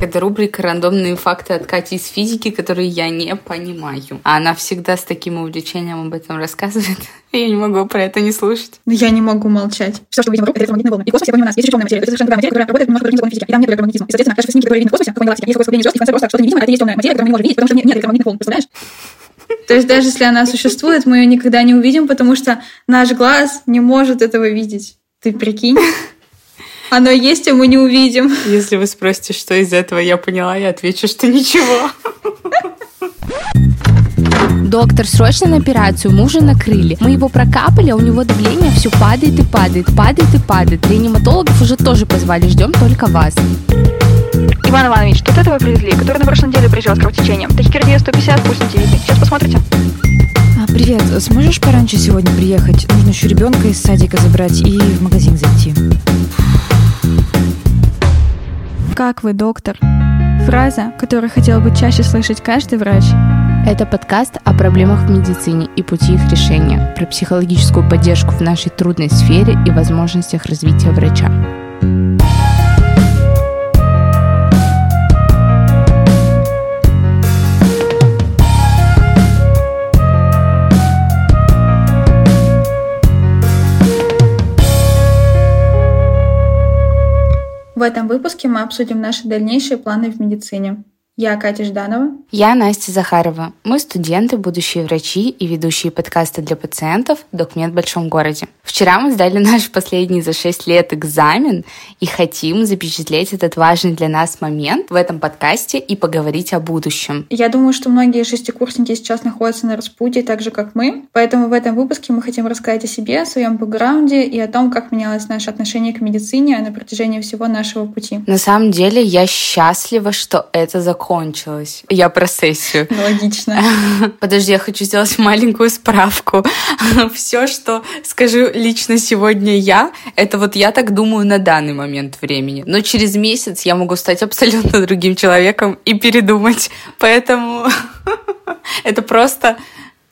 Это рубрика «Рандомные факты от Кати из физики», которые я не понимаю. А она всегда с таким увлечением об этом рассказывает. Я не могу про это не слушать. Но я не могу молчать. Все, что мы видим вокруг, это электромагнитные волны. И в космосе, помимо нас, есть темная материя. Это совершенно другая материя, которая работает немножко другим законом физики. И там нет электромагнетизма. И, соответственно, каждый снимки, которые видим в космосе, как мы галактики, есть такое скопление звезд, и в конце просто что-то невидимое, а это есть темная материя, которую мы не можем видеть, потому что нет электромагнитных волн. Представляешь? То есть даже если она существует, мы ее никогда не увидим, потому что наш глаз не может этого видеть. Ты прикинь? Оно есть, а мы не увидим. Если вы спросите, что из этого я поняла, я отвечу, что ничего. Доктор, срочно на операцию, мужа накрыли. Мы его прокапали, а у него давление все падает и падает, падает и падает. Реаниматологов уже тоже позвали, ждем только вас. Иван Иванович, тут этого привезли, который на прошлой неделе приезжал с кровотечением. Тахикардия 150, пульс видно. Сейчас посмотрите. А, привет, сможешь пораньше сегодня приехать? Нужно еще ребенка из садика забрать и в магазин зайти. Как вы, доктор? Фраза, которую хотел бы чаще слышать каждый врач. Это подкаст о проблемах в медицине и пути их решения, про психологическую поддержку в нашей трудной сфере и возможностях развития врача. Этом выпуске мы обсудим наши дальнейшие планы в медицине. Я Катя Жданова. Я Настя Захарова. Мы студенты, будущие врачи и ведущие подкасты для пациентов «Документ в большом городе». Вчера мы сдали наш последний за 6 лет экзамен и хотим запечатлеть этот важный для нас момент в этом подкасте и поговорить о будущем. Я думаю, что многие шестикурсники сейчас находятся на распутье, так же, как мы. Поэтому в этом выпуске мы хотим рассказать о себе, о своем бэкграунде и о том, как менялось наше отношение к медицине на протяжении всего нашего пути. На самом деле, я счастлива, что это закончилось. Я про сессию. Логично. Подожди, я хочу сделать маленькую справку. Все, что скажу лично сегодня я, это вот я так думаю на данный момент времени. Но через месяц я могу стать абсолютно другим человеком и передумать. Поэтому это просто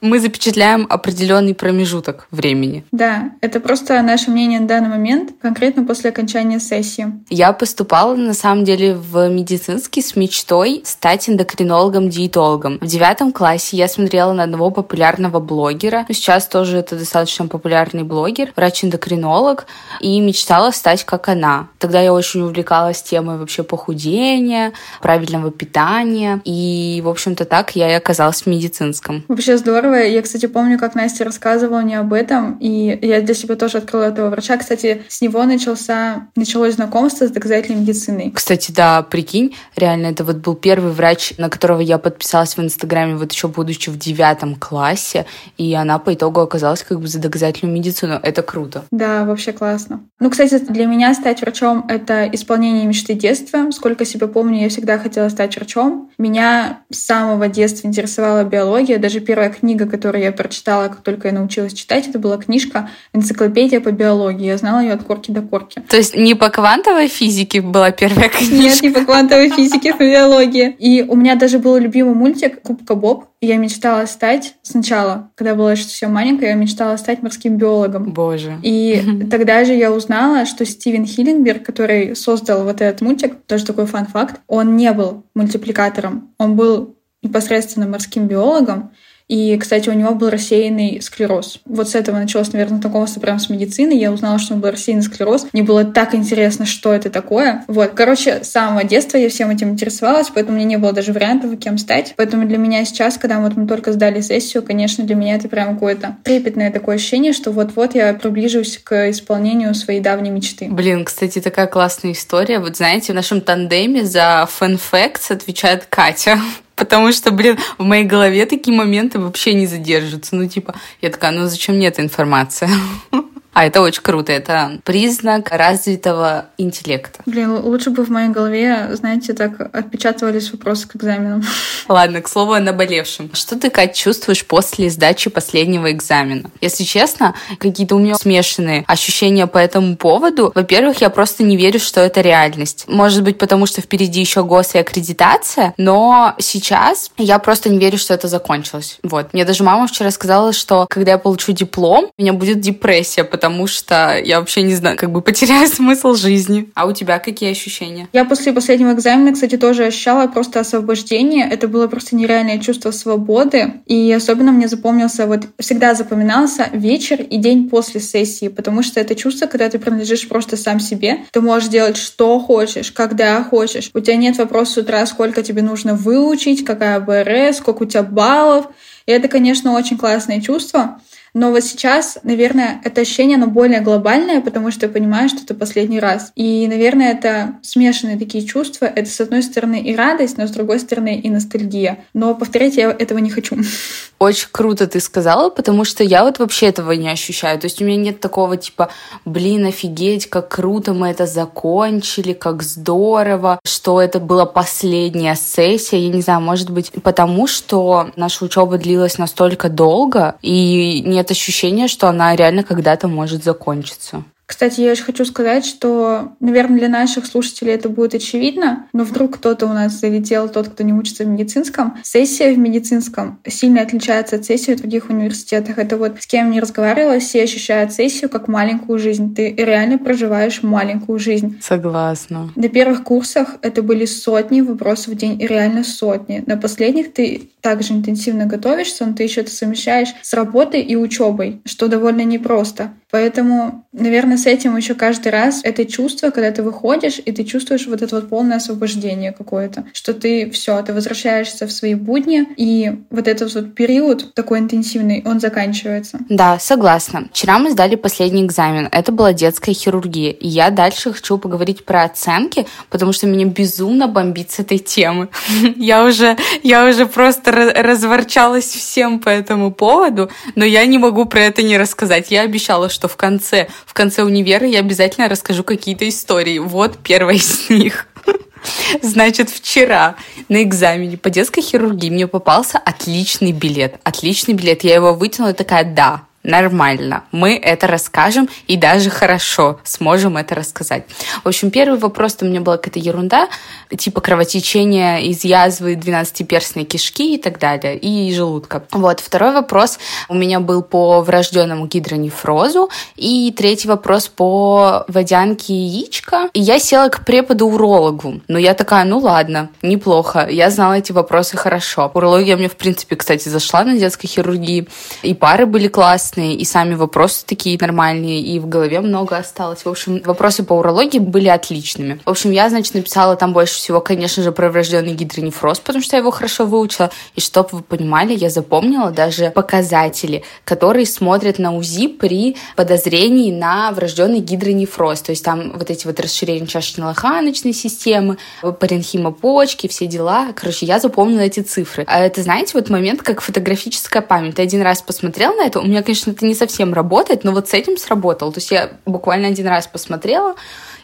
мы запечатляем определенный промежуток времени. Да, это просто наше мнение на данный момент, конкретно после окончания сессии. Я поступала, на самом деле, в медицинский с мечтой стать эндокринологом-диетологом. В девятом классе я смотрела на одного популярного блогера. Сейчас тоже это достаточно популярный блогер, врач-эндокринолог, и мечтала стать как она. Тогда я очень увлекалась темой вообще похудения, правильного питания, и, в общем-то, так я и оказалась в медицинском. Вообще здорово здорово. Я, кстати, помню, как Настя рассказывала мне об этом, и я для себя тоже открыла этого врача. Кстати, с него начался, началось знакомство с доказательной медициной. Кстати, да, прикинь, реально, это вот был первый врач, на которого я подписалась в Инстаграме, вот еще будучи в девятом классе, и она по итогу оказалась как бы за доказательную медицину. Это круто. Да, вообще классно. Ну, кстати, для меня стать врачом — это исполнение мечты детства. Сколько себя помню, я всегда хотела стать врачом. Меня с самого детства интересовала биология. Даже первая книга книга, которую я прочитала, как только я научилась читать, это была книжка «Энциклопедия по биологии». Я знала ее от корки до корки. То есть не по квантовой физике была первая книжка? Нет, не по квантовой физике, по биологии. И у меня даже был любимый мультик «Кубка Боб». И я мечтала стать сначала, когда была еще совсем маленькая, я мечтала стать морским биологом. Боже. И тогда же я узнала, что Стивен Хиллингберг, который создал вот этот мультик, тоже такой фан-факт, он не был мультипликатором, он был непосредственно морским биологом, и, кстати, у него был рассеянный склероз. Вот с этого началось, наверное, знакомство прямо с медициной. Я узнала, что у него был рассеянный склероз. Мне было так интересно, что это такое. Вот, короче, с самого детства я всем этим интересовалась, поэтому мне не было даже вариантов, кем стать. Поэтому для меня сейчас, когда вот мы только сдали сессию, конечно, для меня это прям какое-то трепетное такое ощущение, что вот-вот я приближусь к исполнению своей давней мечты. Блин, кстати, такая классная история. Вот знаете, в нашем тандеме за facts отвечает Катя. Потому что, блин, в моей голове такие моменты вообще не задержатся. Ну, типа, я такая, ну зачем мне эта информация? А это очень круто, это признак развитого интеллекта. Блин, лучше бы в моей голове, знаете, так отпечатывались вопросы к экзаменам. Ладно, к слову о наболевшем. Что ты, Кать, чувствуешь после сдачи последнего экзамена? Если честно, какие-то у меня смешанные ощущения по этому поводу. Во-первых, я просто не верю, что это реальность. Может быть, потому что впереди еще гос и аккредитация, но сейчас я просто не верю, что это закончилось. Вот. Мне даже мама вчера сказала, что когда я получу диплом, у меня будет депрессия, потому потому что я вообще не знаю, как бы потеряю смысл жизни. А у тебя какие ощущения? Я после последнего экзамена, кстати, тоже ощущала просто освобождение. Это было просто нереальное чувство свободы. И особенно мне запомнился, вот всегда запоминался вечер и день после сессии, потому что это чувство, когда ты принадлежишь просто сам себе. Ты можешь делать что хочешь, когда хочешь. У тебя нет вопроса с утра, сколько тебе нужно выучить, какая БРС, сколько у тебя баллов. И это, конечно, очень классное чувство. Но вот сейчас, наверное, это ощущение, оно более глобальное, потому что я понимаю, что это последний раз. И, наверное, это смешанные такие чувства. Это, с одной стороны, и радость, но с другой стороны, и ностальгия. Но повторять я этого не хочу. Очень круто ты сказала, потому что я вот вообще этого не ощущаю. То есть у меня нет такого типа, блин, офигеть, как круто мы это закончили, как здорово, что это была последняя сессия. Я не знаю, может быть, потому что наша учеба длилась настолько долго, и не нет ощущения, что она реально когда-то может закончиться. Кстати, я еще хочу сказать, что, наверное, для наших слушателей это будет очевидно, но вдруг кто-то у нас залетел, тот, кто не учится в медицинском. Сессия в медицинском сильно отличается от сессии в других университетах. Это вот с кем не разговаривала, все ощущают сессию как маленькую жизнь. Ты реально проживаешь маленькую жизнь. Согласна. На первых курсах это были сотни вопросов в день, и реально сотни. На последних ты также интенсивно готовишься, но ты еще это совмещаешь с работой и учебой, что довольно непросто. Поэтому, наверное, с этим еще каждый раз это чувство, когда ты выходишь, и ты чувствуешь вот это вот полное освобождение какое-то, что ты все, ты возвращаешься в свои будни, и вот этот вот период такой интенсивный, он заканчивается. Да, согласна. Вчера мы сдали последний экзамен. Это была детская хирургия. И я дальше хочу поговорить про оценки, потому что меня безумно бомбит с этой темы. Я уже, я уже просто разворчалась всем по этому поводу, но я не могу про это не рассказать. Я обещала, что в конце, в конце универа я обязательно расскажу какие-то истории. Вот первая из них. Значит, вчера на экзамене по детской хирургии мне попался отличный билет. Отличный билет. Я его вытянула такая, да, нормально. Мы это расскажем и даже хорошо сможем это рассказать. В общем, первый вопрос у меня была какая-то ерунда, типа кровотечения из язвы 12-перстной кишки и так далее, и желудка. Вот, второй вопрос у меня был по врожденному гидронефрозу, и третий вопрос по водянке яичка. И я села к преподу-урологу. Но я такая, ну ладно, неплохо. Я знала эти вопросы хорошо. Урология мне, в принципе, кстати, зашла на детской хирургии, и пары были классные, интересные, и сами вопросы такие нормальные, и в голове много осталось. В общем, вопросы по урологии были отличными. В общем, я, значит, написала там больше всего, конечно же, про врожденный гидронефроз, потому что я его хорошо выучила. И чтобы вы понимали, я запомнила даже показатели, которые смотрят на УЗИ при подозрении на врожденный гидронефроз. То есть там вот эти вот расширения чашечно-лоханочной системы, паренхима почки, все дела. Короче, я запомнила эти цифры. А это, знаете, вот момент, как фотографическая память. Ты один раз посмотрел на это, у меня, конечно, это не совсем работает, но вот с этим сработал. То есть я буквально один раз посмотрела,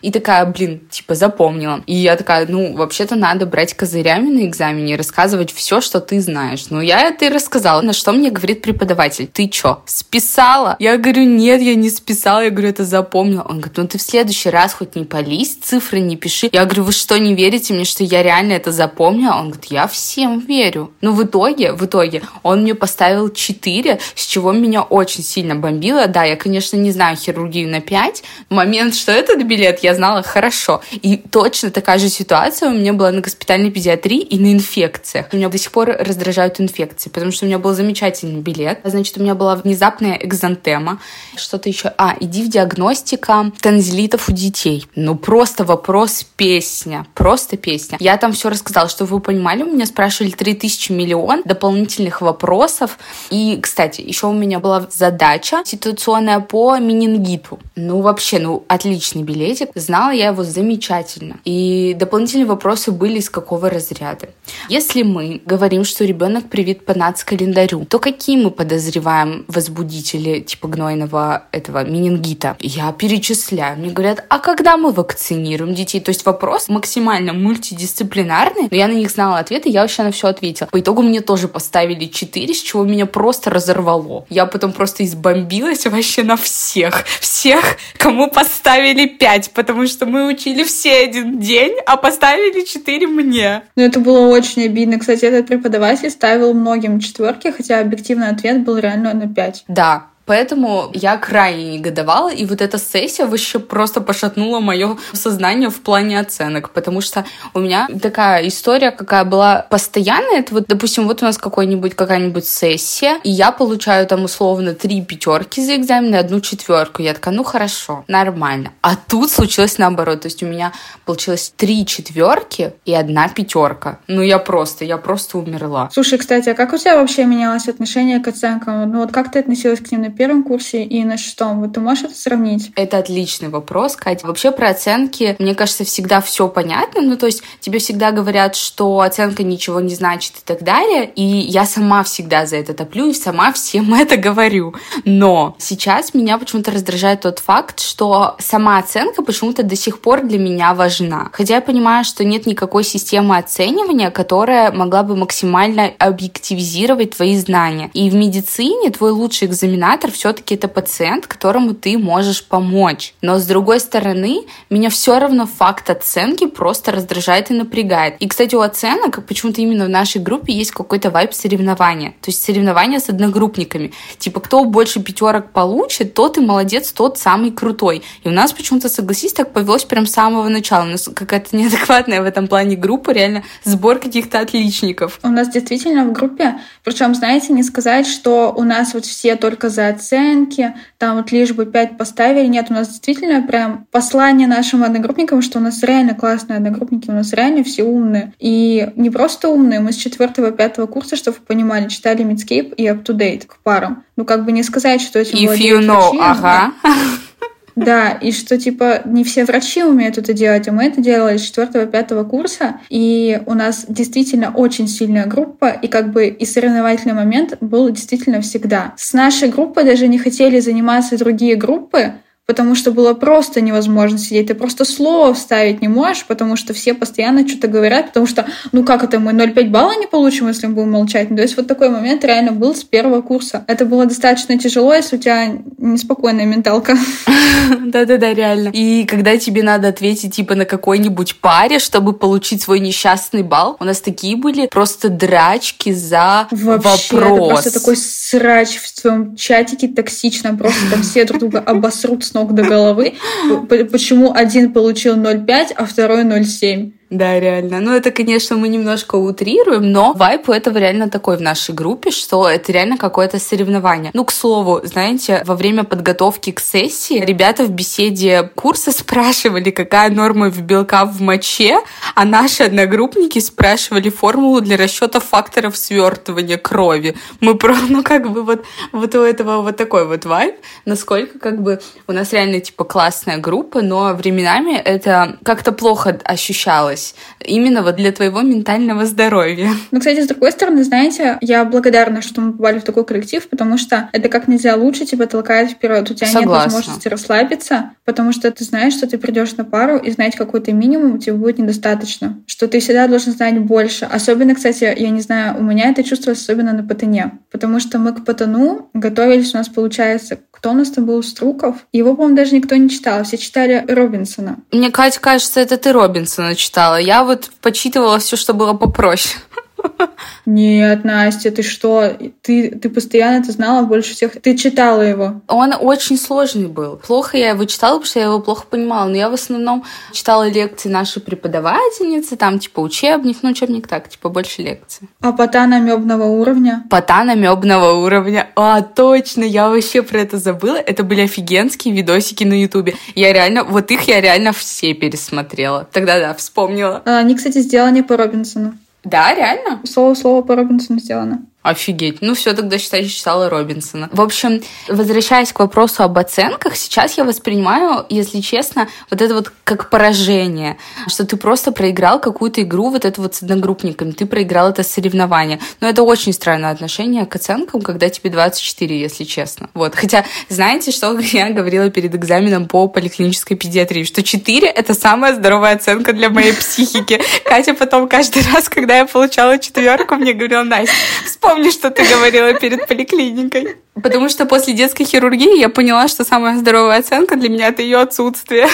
и такая, блин, типа запомнила. И я такая, ну, вообще-то надо брать козырями на экзамене и рассказывать все, что ты знаешь. Ну, я это и рассказала. На что мне говорит преподаватель? Ты чё, списала? Я говорю, нет, я не списала. Я говорю, это запомнила. Он говорит, ну ты в следующий раз хоть не полись, цифры не пиши. Я говорю, вы что, не верите мне, что я реально это запомнила? Он говорит, я всем верю. Но в итоге, в итоге, он мне поставил 4, с чего меня очень сильно бомбило. Да, я, конечно, не знаю хирургию на 5. Момент, что этот билет я знала хорошо. И точно такая же ситуация у меня была на госпитальной педиатрии и на инфекциях. Меня до сих пор раздражают инфекции, потому что у меня был замечательный билет. Значит, у меня была внезапная экзантема. Что-то еще. А, иди в диагностика танзелитов у детей. Ну, просто вопрос песня. Просто песня. Я там все рассказала, чтобы вы понимали. У меня спрашивали 3000 миллион дополнительных вопросов. И, кстати, еще у меня была задача ситуационная по менингиту. Ну, вообще, ну, отличный билетик знала я его замечательно. И дополнительные вопросы были из какого разряда. Если мы говорим, что ребенок привит по НАЦ-календарю, то какие мы подозреваем возбудители типа гнойного этого менингита? Я перечисляю. Мне говорят, а когда мы вакцинируем детей? То есть вопрос максимально мультидисциплинарный, но я на них знала ответы, я вообще на все ответила. По итогу мне тоже поставили 4, с чего меня просто разорвало. Я потом просто избомбилась вообще на всех. Всех, кому поставили 5, потому потому что мы учили все один день, а поставили четыре мне. Ну, это было очень обидно. Кстати, этот преподаватель ставил многим четверки, хотя объективный ответ был реально на пять. Да, Поэтому я крайне негодовала, и вот эта сессия вообще просто пошатнула мое сознание в плане оценок, потому что у меня такая история, какая была постоянная, это вот, допустим, вот у нас какой-нибудь какая-нибудь сессия, и я получаю там условно три пятерки за экзамен и одну четверку. Я такая, ну хорошо, нормально. А тут случилось наоборот, то есть у меня получилось три четверки и одна пятерка. Ну я просто, я просто умерла. Слушай, кстати, а как у тебя вообще менялось отношение к оценкам? Ну вот как ты относилась к ним на первом курсе и на шестом? Вот ты можешь это сравнить? Это отличный вопрос, Катя. Вообще про оценки, мне кажется, всегда все понятно. Ну, то есть тебе всегда говорят, что оценка ничего не значит и так далее. И я сама всегда за это топлю и сама всем это говорю. Но сейчас меня почему-то раздражает тот факт, что сама оценка почему-то до сих пор для меня важна. Хотя я понимаю, что нет никакой системы оценивания, которая могла бы максимально объективизировать твои знания. И в медицине твой лучший экзаменатор все-таки это пациент, которому ты можешь помочь. Но с другой стороны, меня все равно факт оценки просто раздражает и напрягает. И, кстати, у оценок почему-то именно в нашей группе есть какой-то вайп соревнования. То есть соревнования с одногруппниками. Типа, кто больше пятерок получит, тот и молодец, тот самый крутой. И у нас почему-то, согласись, так повелось прям с самого начала. У нас какая-то неадекватная в этом плане группа, реально сбор каких-то отличников. У нас действительно в группе, причем, знаете, не сказать, что у нас вот все только за оценки, там вот лишь бы пять поставили. Нет, у нас действительно прям послание нашим одногруппникам, что у нас реально классные одногруппники, у нас реально все умные. И не просто умные, мы с четвертого пятого курса, чтобы вы понимали, читали Midscape и Up to Date к парам. Ну, как бы не сказать, что этим If you know, ага. Да, и что, типа, не все врачи умеют это делать, а мы это делали с четвертого-пятого курса, и у нас действительно очень сильная группа, и как бы и соревновательный момент был действительно всегда. С нашей группой даже не хотели заниматься другие группы, потому что было просто невозможно сидеть. Ты просто слово вставить не можешь, потому что все постоянно что-то говорят, потому что, ну как это, мы 0,5 балла не получим, если мы будем молчать? Ну, то есть вот такой момент реально был с первого курса. Это было достаточно тяжело, если у тебя неспокойная менталка. Да-да-да, реально. И когда тебе надо ответить типа на какой-нибудь паре, чтобы получить свой несчастный балл, у нас такие были просто драчки за Вообще, вопрос. это просто такой срач в своем чатике токсично, просто там все друг друга обосрут с ног до головы. Почему один получил 0,5, а второй 0,7? Да, реально. Ну, это, конечно, мы немножко утрируем, но вайп у этого реально такой в нашей группе, что это реально какое-то соревнование. Ну, к слову, знаете, во время подготовки к сессии ребята в беседе курса спрашивали, какая норма в белка в моче, а наши одногруппники спрашивали формулу для расчета факторов свертывания крови. Мы про, ну, как бы вот, вот у этого вот такой вот вайп, насколько как бы у нас реально, типа, классная группа, но временами это как-то плохо ощущалось именно вот для твоего ментального здоровья. Ну, кстати, с другой стороны, знаете, я благодарна, что мы попали в такой коллектив, потому что это как нельзя лучше тебя толкает вперед. У тебя Согласна. нет возможности расслабиться, потому что ты знаешь, что ты придешь на пару, и знать какой-то минимум тебе будет недостаточно. Что ты всегда должен знать больше. Особенно, кстати, я не знаю, у меня это чувствовалось особенно на патоне. Потому что мы к патону готовились, у нас получается, кто у нас там был? Струков. Его, по-моему, даже никто не читал. Все читали Робинсона. Мне, Катя, кажется, это ты Робинсона читала. Я вот почитывала все, что было попроще. Нет, Настя, ты что? Ты, ты постоянно это знала больше всех. Ты читала его. Он очень сложный был. Плохо я его читала, потому что я его плохо понимала. Но я в основном читала лекции нашей преподавательницы, там типа учебник, ну учебник так, типа больше лекций. А потана мебного уровня? Потана мебного уровня. А, точно, я вообще про это забыла. Это были офигенские видосики на ютубе. Я реально, вот их я реально все пересмотрела. Тогда да, вспомнила. А, Они, кстати, сделаны по Робинсону. Да, реально? Слово в слово по Робинсону сделано. Офигеть. Ну все, тогда считай, читала Робинсона. В общем, возвращаясь к вопросу об оценках, сейчас я воспринимаю, если честно, вот это вот как поражение, что ты просто проиграл какую-то игру вот это вот с одногруппниками, ты проиграл это соревнование. Но это очень странное отношение к оценкам, когда тебе 24, если честно. Вот. Хотя, знаете, что я говорила перед экзаменом по поликлинической педиатрии? Что 4 — это самая здоровая оценка для моей психики. Катя потом каждый раз, когда я получала четверку, мне говорила, Настя, что ты говорила перед поликлиникой. Потому что после детской хирургии я поняла, что самая здоровая оценка для меня это ее отсутствие.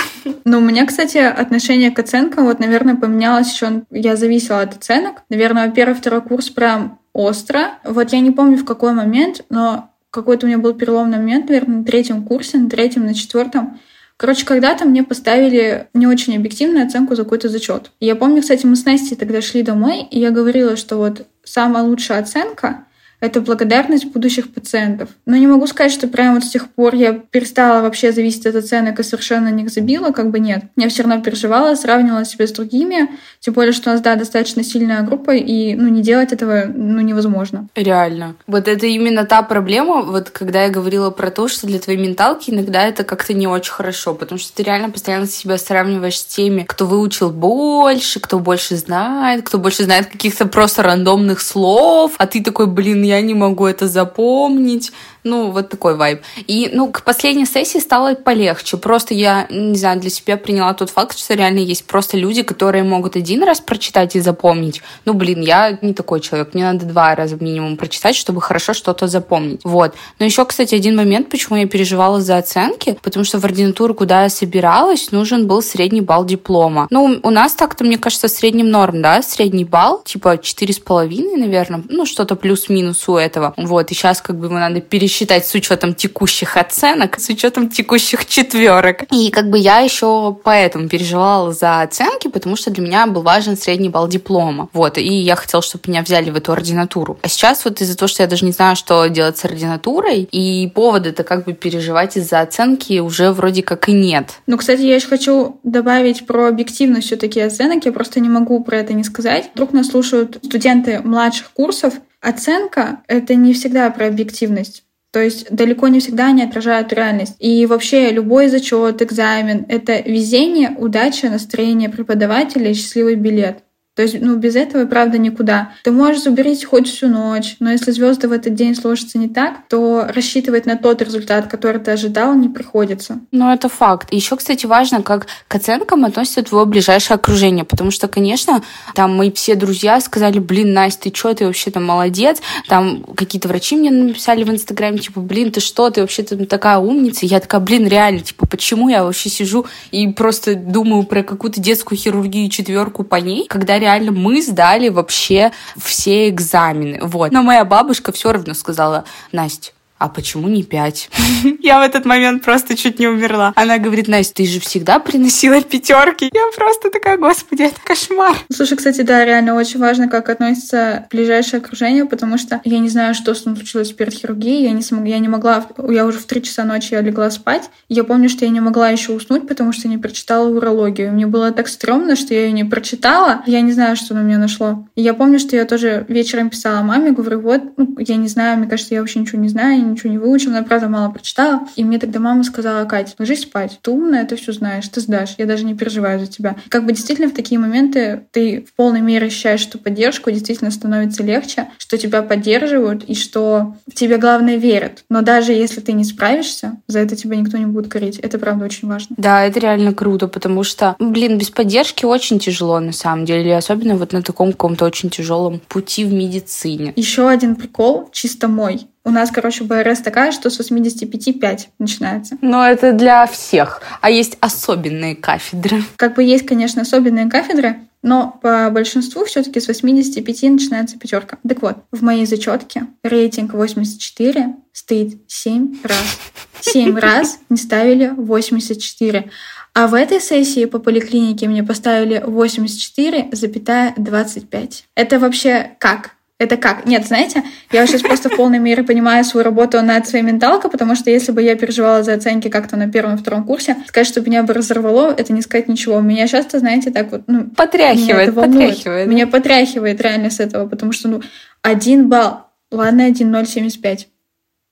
Ну, у меня, кстати, отношение к оценкам, вот, наверное, поменялось еще. Я зависела от оценок. Наверное, первый, второй курс прям остро. Вот я не помню в какой момент, но какой-то у меня был переломный момент, наверное, на третьем курсе, на третьем, на четвертом. Короче, когда-то мне поставили не очень объективную оценку за какой-то зачет. Я помню, кстати, мы с Настей тогда шли домой, и я говорила, что вот самая лучшая оценка это благодарность будущих пациентов. Но не могу сказать, что прямо вот с тех пор я перестала вообще зависеть от оценок и совершенно них забила, как бы нет. Я все равно переживала, сравнивала себя с другими, тем более, что у нас, да, достаточно сильная группа, и, ну, не делать этого, ну, невозможно. Реально. Вот это именно та проблема, вот когда я говорила про то, что для твоей менталки иногда это как-то не очень хорошо, потому что ты реально постоянно себя сравниваешь с теми, кто выучил больше, кто больше знает, кто больше знает каких-то просто рандомных слов, а ты такой, блин, я не могу это запомнить. Ну, вот такой вайб. И, ну, к последней сессии стало полегче. Просто я, не знаю, для себя приняла тот факт, что реально есть просто люди, которые могут один раз прочитать и запомнить. Ну, блин, я не такой человек. Мне надо два раза минимум прочитать, чтобы хорошо что-то запомнить. Вот. Но еще, кстати, один момент, почему я переживала за оценки, потому что в ординатуру, куда я собиралась, нужен был средний балл диплома. Ну, у нас так-то, мне кажется, средним норм, да, средний балл, типа четыре с половиной, наверное, ну, что-то плюс-минус у этого. Вот, и сейчас как бы его надо пересчитать с учетом текущих оценок, с учетом текущих четверок. И как бы я еще поэтому переживала за оценки, потому что для меня был важен средний балл диплома. Вот, и я хотела, чтобы меня взяли в эту ординатуру. А сейчас вот из-за того, что я даже не знаю, что делать с ординатурой, и повода-то как бы переживать из-за оценки уже вроде как и нет. Ну, кстати, я еще хочу добавить про объективность все-таки оценок. Я просто не могу про это не сказать. Вдруг нас слушают студенты младших курсов, Оценка — это не всегда про объективность. То есть далеко не всегда они отражают реальность. И вообще любой зачет, экзамен — это везение, удача, настроение преподавателя и счастливый билет. То есть, ну, без этого, правда, никуда. Ты можешь заберить хоть всю ночь, но если звезды в этот день сложатся не так, то рассчитывать на тот результат, который ты ожидал, не приходится. Ну, это факт. Еще, кстати, важно, как к оценкам относится твое ближайшее окружение, потому что, конечно, там мои все друзья сказали, блин, Настя, ты что, ты вообще там молодец, там какие-то врачи мне написали в Инстаграме, типа, блин, ты что, ты вообще там такая умница, я такая, блин, реально, типа, почему я вообще сижу и просто думаю про какую-то детскую хирургию четверку по ней, когда реально реально мы сдали вообще все экзамены. Вот. Но моя бабушка все равно сказала, Настя, а почему не пять? Я в этот момент просто чуть не умерла. Она говорит, Настя, ты же всегда приносила пятерки. Я просто такая, господи, это кошмар. Слушай, кстати, да, реально очень важно, как относится ближайшее окружение, потому что я не знаю, что с ним случилось перед хирургией. Я не, смог, я не могла, я уже в три часа ночи я легла спать. Я помню, что я не могла еще уснуть, потому что не прочитала урологию. Мне было так стрёмно, что я ее не прочитала. Я не знаю, что на меня нашло. И я помню, что я тоже вечером писала маме, говорю, вот, ну, я не знаю, мне кажется, я вообще ничего не знаю, ничего не выучила, я, правда, мало прочитала. И мне тогда мама сказала, Катя, ложись спать, ты умная, ты все знаешь, ты сдашь, я даже не переживаю за тебя. Как бы действительно в такие моменты ты в полной мере ощущаешь, что поддержку действительно становится легче, что тебя поддерживают и что в тебе, главное, верят. Но даже если ты не справишься, за это тебя никто не будет корить. Это, правда, очень важно. Да, это реально круто, потому что, блин, без поддержки очень тяжело, на самом деле, особенно вот на таком каком-то очень тяжелом пути в медицине. Еще один прикол, чисто мой. У нас, короче, БРС такая, что с 85 5 начинается. Но это для всех. А есть особенные кафедры. Как бы есть, конечно, особенные кафедры, но по большинству все-таки с 85 начинается пятерка. Так вот, в моей зачетке рейтинг 84 стоит 7 раз. 7 раз не ставили 84. А в этой сессии по поликлинике мне поставили 84,25. Это вообще как? Это как? Нет, знаете, я сейчас просто в полной мере понимаю свою работу над своей менталкой, потому что если бы я переживала за оценки как-то на первом втором курсе, сказать, что меня бы разорвало, это не сказать ничего. Меня часто, знаете, так вот, ну... Потряхивает, меня потряхивает. Меня потряхивает реально с этого, потому что, ну, один балл, ладно, 1,075.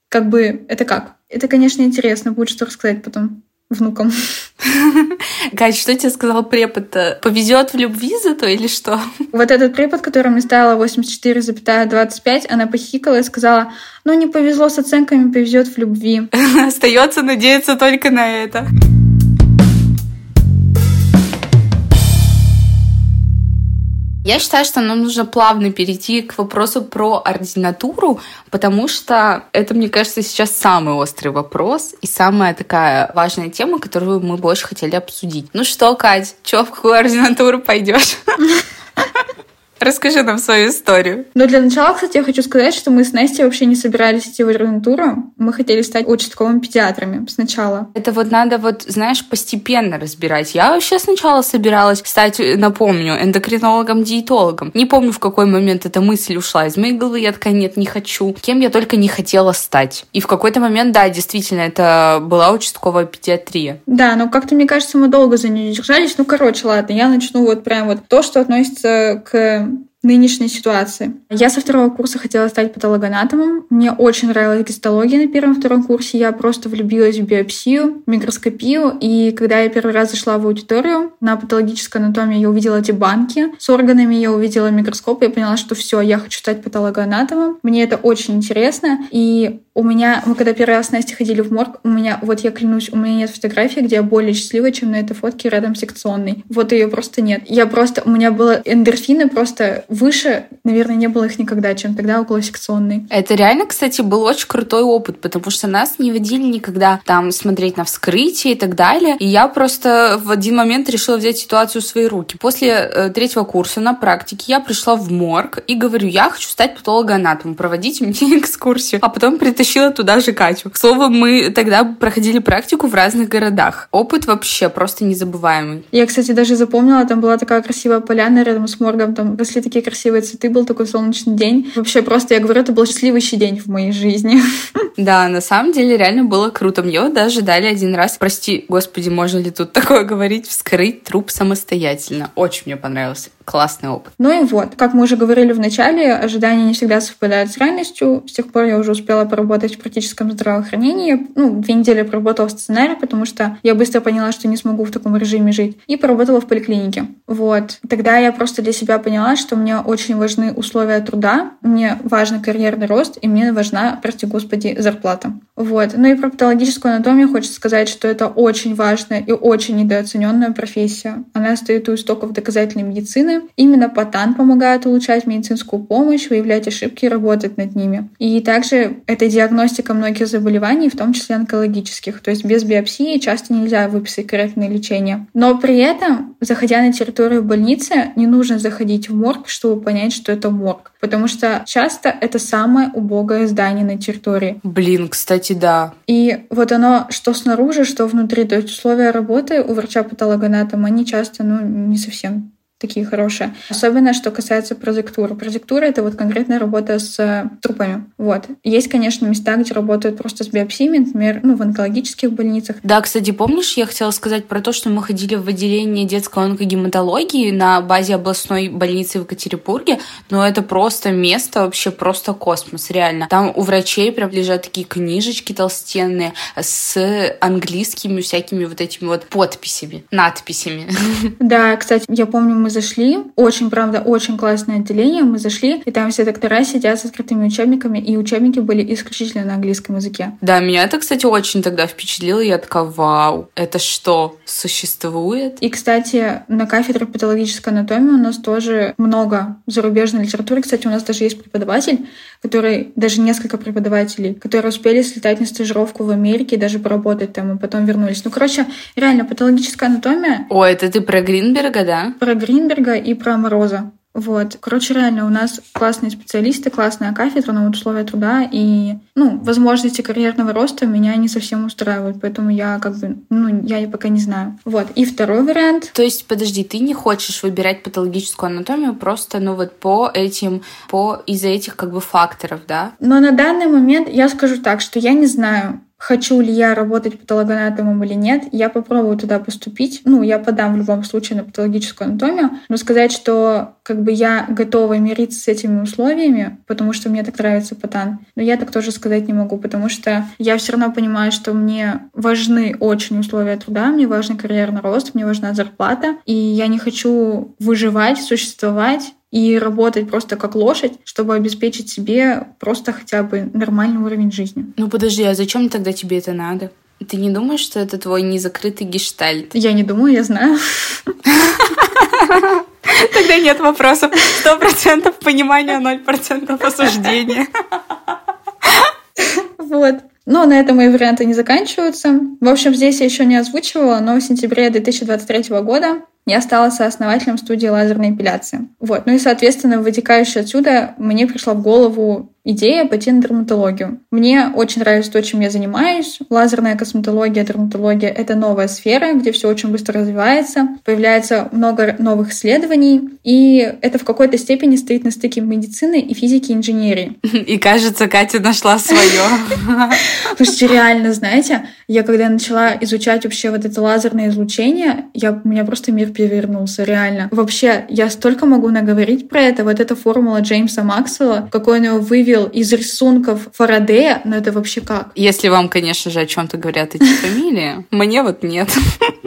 Как бы, это как? Это, конечно, интересно, будет что рассказать потом внукам. Кать, что тебе сказал препод? Повезет в любви зато или что? Вот этот препод, который мне ставила 84,25, она похикала и сказала, ну не повезло с оценками, повезет в любви. Остается надеяться только на это. Я считаю, что нам нужно плавно перейти к вопросу про ординатуру, потому что это, мне кажется, сейчас самый острый вопрос и самая такая важная тема, которую мы очень хотели обсудить. Ну что, Кать, что, в какую ординатуру пойдешь? Расскажи нам свою историю. Но для начала, кстати, я хочу сказать, что мы с Настей вообще не собирались идти в ординатуру. Мы хотели стать участковыми педиатрами сначала. Это вот надо вот, знаешь, постепенно разбирать. Я вообще сначала собиралась стать, напомню, эндокринологом-диетологом. Не помню, в какой момент эта мысль ушла из моей головы. Я такая, нет, не хочу. Кем я только не хотела стать. И в какой-то момент, да, действительно, это была участковая педиатрия. Да, но как-то, мне кажется, мы долго за нее держались. Ну, короче, ладно, я начну вот прям вот то, что относится к them. Нынешней ситуации. Я со второго курса хотела стать патологоанатомом. Мне очень нравилась гистология на первом-втором курсе. Я просто влюбилась в биопсию, микроскопию. И когда я первый раз зашла в аудиторию на патологической анатомии, я увидела эти банки с органами, я увидела микроскоп, и я поняла, что все, я хочу стать патологоанатомом. Мне это очень интересно. И у меня, мы когда первый раз с Настей ходили в морг, у меня, вот я клянусь, у меня нет фотографии, где я более счастливая, чем на этой фотке рядом секционной. Вот ее просто нет. Я просто, у меня было эндорфины просто выше, наверное, не было их никогда, чем тогда около секционной. Это реально, кстати, был очень крутой опыт, потому что нас не водили никогда там смотреть на вскрытие и так далее. И я просто в один момент решила взять ситуацию в свои руки. После э, третьего курса на практике я пришла в морг и говорю, я хочу стать патологоанатомом, проводите мне экскурсию. А потом притащила туда же Катю. К слову, мы тогда проходили практику в разных городах. Опыт вообще просто незабываемый. Я, кстати, даже запомнила, там была такая красивая поляна рядом с моргом, там росли такие такие красивые цветы, был такой солнечный день. Вообще просто, я говорю, это был счастливейший день в моей жизни. Да, на самом деле реально было круто. Мне даже дали один раз, прости, господи, можно ли тут такое говорить, вскрыть труп самостоятельно. Очень мне понравился классный опыт. Ну и вот, как мы уже говорили в начале, ожидания не всегда совпадают с реальностью. С тех пор я уже успела поработать в практическом здравоохранении. Ну, две недели проработала в стационаре, потому что я быстро поняла, что не смогу в таком режиме жить. И поработала в поликлинике. Вот. Тогда я просто для себя поняла, что мне очень важны условия труда, мне важен карьерный рост, и мне важна, прости господи, зарплата. Вот. Ну и про патологическую анатомию хочется сказать, что это очень важная и очень недооцененная профессия. Она стоит у истоков доказательной медицины. Именно патан помогает улучшать медицинскую помощь, выявлять ошибки и работать над ними. И также это диагностика многих заболеваний, в том числе онкологических. То есть без биопсии часто нельзя выписать корректное лечение. Но при этом, заходя на территорию больницы, не нужно заходить в морг, чтобы понять, что это морг. Потому что часто это самое убогое здание на территории. Блин, кстати, кстати, да. И вот оно, что снаружи, что внутри, то есть условия работы у врача-патологоанатома, они часто, ну, не совсем такие хорошие. Особенно, что касается прозектуры. Прозектура — это вот конкретная работа с э, трупами. Вот. Есть, конечно, места, где работают просто с биопсиями, например, ну, в онкологических больницах. Да, кстати, помнишь, я хотела сказать про то, что мы ходили в отделение детской онкогематологии на базе областной больницы в Екатеринбурге, но это просто место, вообще просто космос, реально. Там у врачей прям лежат такие книжечки толстенные с английскими всякими вот этими вот подписями, надписями. Да, кстати, я помню, мы зашли, очень, правда, очень классное отделение, мы зашли, и там все доктора сидят с открытыми учебниками, и учебники были исключительно на английском языке. Да, меня это, кстати, очень тогда впечатлило, я такая, вау, это что, существует? И, кстати, на кафедре патологической анатомии у нас тоже много зарубежной литературы. Кстати, у нас даже есть преподаватель, который, даже несколько преподавателей, которые успели слетать на стажировку в Америке даже поработать там, и потом вернулись. Ну, короче, реально, патологическая анатомия... О, это ты про Гринберга, да? Про Гринберга и про Мороза. Вот. Короче, реально, у нас классные специалисты, классная кафедра, но вот условия труда и, ну, возможности карьерного роста меня не совсем устраивают, поэтому я как бы, ну, я пока не знаю. Вот. И второй вариант. То есть, подожди, ты не хочешь выбирать патологическую анатомию просто, ну, вот по этим, по из-за этих как бы факторов, да? Но на данный момент я скажу так, что я не знаю, хочу ли я работать патологоанатомом или нет, я попробую туда поступить. Ну, я подам в любом случае на патологическую анатомию, но сказать, что как бы я готова мириться с этими условиями, потому что мне так нравится патан, но я так тоже сказать не могу, потому что я все равно понимаю, что мне важны очень условия труда, мне важен карьерный рост, мне важна зарплата, и я не хочу выживать, существовать и работать просто как лошадь, чтобы обеспечить себе просто хотя бы нормальный уровень жизни. Ну подожди, а зачем тогда тебе это надо? Ты не думаешь, что это твой незакрытый гештальт? Я не думаю, я знаю. Тогда нет вопросов. Сто процентов понимания, ноль процентов осуждения. Вот. Но на этом мои варианты не заканчиваются. В общем, здесь я еще не озвучивала, но в сентябре 2023 года я стала сооснователем студии лазерной эпиляции. Вот. Ну и, соответственно, вытекающее отсюда мне пришла в голову идея пойти на дерматологию. Мне очень нравится то, чем я занимаюсь. Лазерная косметология, дерматология — это новая сфера, где все очень быстро развивается, появляется много новых исследований, и это в какой-то степени стоит на стыке медицины и физики и инженерии. И кажется, Катя нашла свое. Слушайте, реально, знаете, я когда начала изучать вообще вот это лазерное излучение, я, у меня просто мир перевернулся, реально. Вообще, я столько могу наговорить про это. Вот эта формула Джеймса Максвелла, какой он его вывел вывел из рисунков Фарадея, но это вообще как? Если вам, конечно же, о чем-то говорят эти фамилии, мне вот нет.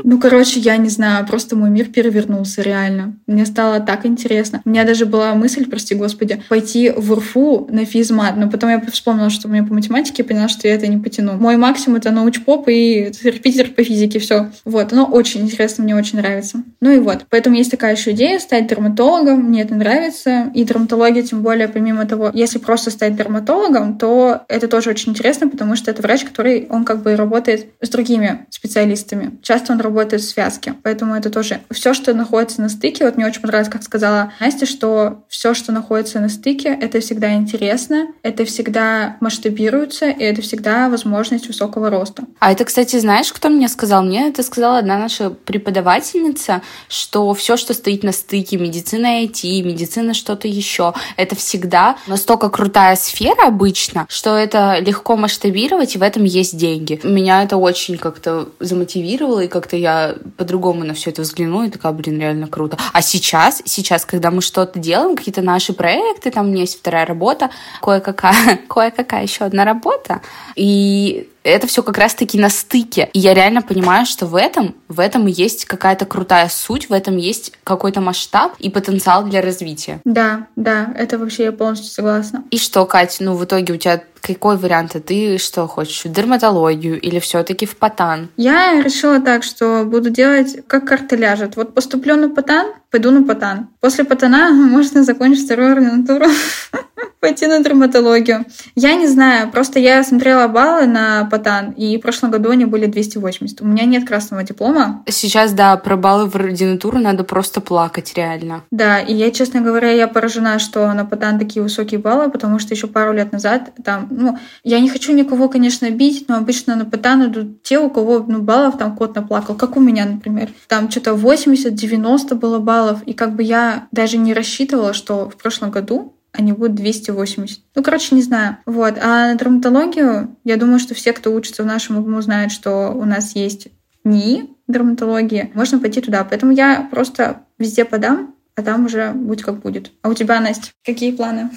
Ну, короче, я не знаю, просто мой мир перевернулся реально. Мне стало так интересно. У меня даже была мысль, прости господи, пойти в УРФУ на физмат, но потом я вспомнила, что у меня по математике, поняла, что я это не потяну. Мой максимум — это научпоп и репетитор по физике, все. Вот, оно очень интересно, мне очень нравится. Ну и вот, поэтому есть такая еще идея стать дерматологом, мне это нравится, и дерматология, тем более, помимо того, если просто стать дерматологом, то это тоже очень интересно, потому что это врач, который, он как бы работает с другими специалистами. Часто он работает в связке, поэтому это тоже все, что находится на стыке. Вот мне очень понравилось, как сказала Настя, что все, что находится на стыке, это всегда интересно, это всегда масштабируется, и это всегда возможность высокого роста. А это, кстати, знаешь, кто мне сказал? Мне это сказала одна наша преподавательница, что все, что стоит на стыке, медицина IT, медицина что-то еще, это всегда настолько крутая такая сфера обычно, что это легко масштабировать, и в этом есть деньги. Меня это очень как-то замотивировало, и как-то я по-другому на все это взглянула, и такая, блин, реально круто. А сейчас, сейчас, когда мы что-то делаем, какие-то наши проекты, там у меня есть вторая работа, кое-какая, кое-какая еще одна работа, и это все как раз-таки на стыке. И я реально понимаю, что в этом, в этом и есть какая-то крутая суть, в этом есть какой-то масштаб и потенциал для развития. Да, да, это вообще я полностью согласна. И что, Катя, ну в итоге у тебя какой вариант? Ты что хочешь? В дерматологию или все-таки в патан? Я решила так, что буду делать, как карта ляжет. Вот поступлю на патан, пойду на патан. После патана можно закончить вторую ординатуру, пойти на дерматологию. Я не знаю, просто я смотрела баллы на патан, и в прошлом году они были 280. У меня нет красного диплома. Сейчас, да, про баллы в ординатуру надо просто плакать, реально. Да, и я, честно говоря, я поражена, что на патан такие высокие баллы, потому что еще пару лет назад там ну, я не хочу никого, конечно, бить, но обычно на ПТАН идут те, у кого ну, баллов там кот наплакал, как у меня, например. Там что-то 80-90 было баллов, и как бы я даже не рассчитывала, что в прошлом году они будут 280. Ну, короче, не знаю. Вот. А на драматологию, я думаю, что все, кто учится в нашем УГМУ, знают, что у нас есть НИИ драматологии. Можно пойти туда. Поэтому я просто везде подам, а там уже будь как будет. А у тебя, Настя, какие планы?